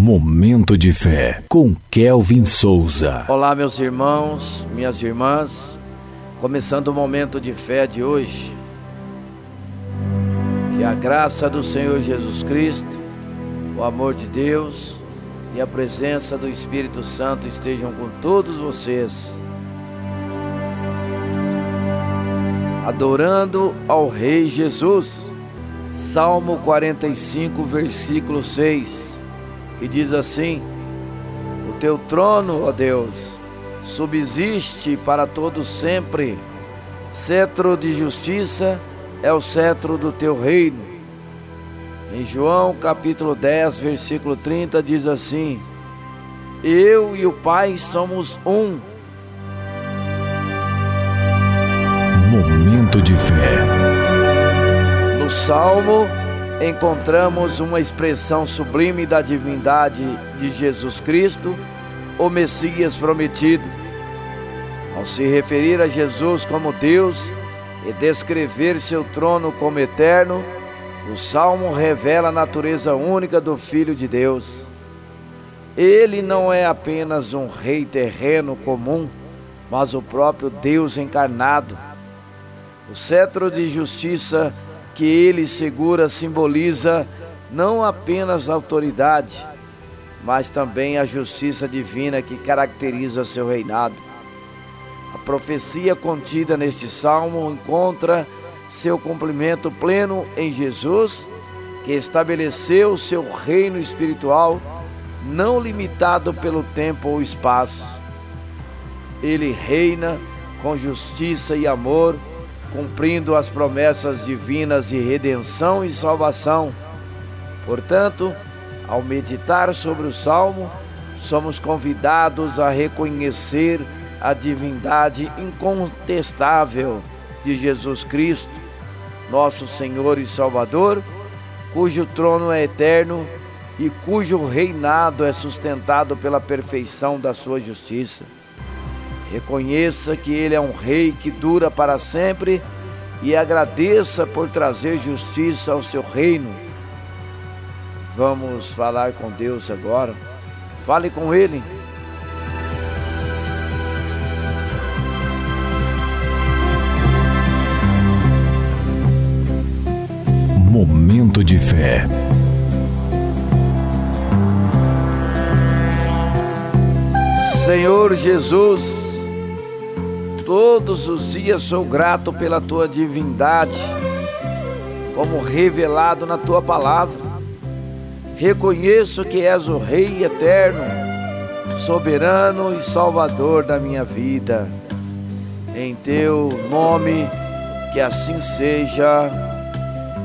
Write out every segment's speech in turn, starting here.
Momento de fé com Kelvin Souza. Olá, meus irmãos, minhas irmãs. Começando o momento de fé de hoje. Que a graça do Senhor Jesus Cristo, o amor de Deus e a presença do Espírito Santo estejam com todos vocês. Adorando ao Rei Jesus. Salmo 45, versículo 6, que diz assim: O teu trono, ó Deus, subsiste para todo sempre. Cetro de justiça é o cetro do teu reino. Em João capítulo 10, versículo 30 diz assim: Eu e o Pai somos um. Momento de fé. No Salmo, encontramos uma expressão sublime da divindade de Jesus Cristo, o Messias prometido. Ao se referir a Jesus como Deus e descrever seu trono como eterno, o Salmo revela a natureza única do Filho de Deus. Ele não é apenas um rei terreno comum, mas o próprio Deus encarnado. O cetro de justiça que ele segura simboliza não apenas a autoridade, mas também a justiça divina que caracteriza seu reinado. A profecia contida neste salmo encontra seu cumprimento pleno em Jesus, que estabeleceu seu reino espiritual, não limitado pelo tempo ou espaço. Ele reina com justiça e amor cumprindo as promessas divinas de redenção e salvação. Portanto, ao meditar sobre o salmo, somos convidados a reconhecer a divindade incontestável de Jesus Cristo, nosso Senhor e Salvador, cujo trono é eterno e cujo reinado é sustentado pela perfeição da sua justiça. Reconheça que Ele é um Rei que dura para sempre e agradeça por trazer justiça ao seu reino. Vamos falar com Deus agora. Fale com Ele. Momento de fé. Senhor Jesus, Todos os dias sou grato pela tua divindade, como revelado na tua palavra. Reconheço que és o Rei eterno, soberano e salvador da minha vida. Em teu nome, que assim seja.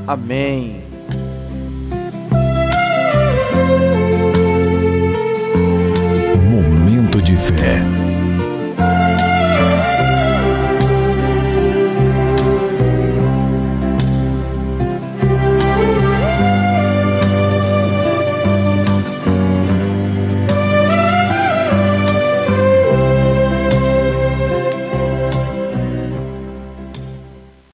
Amém.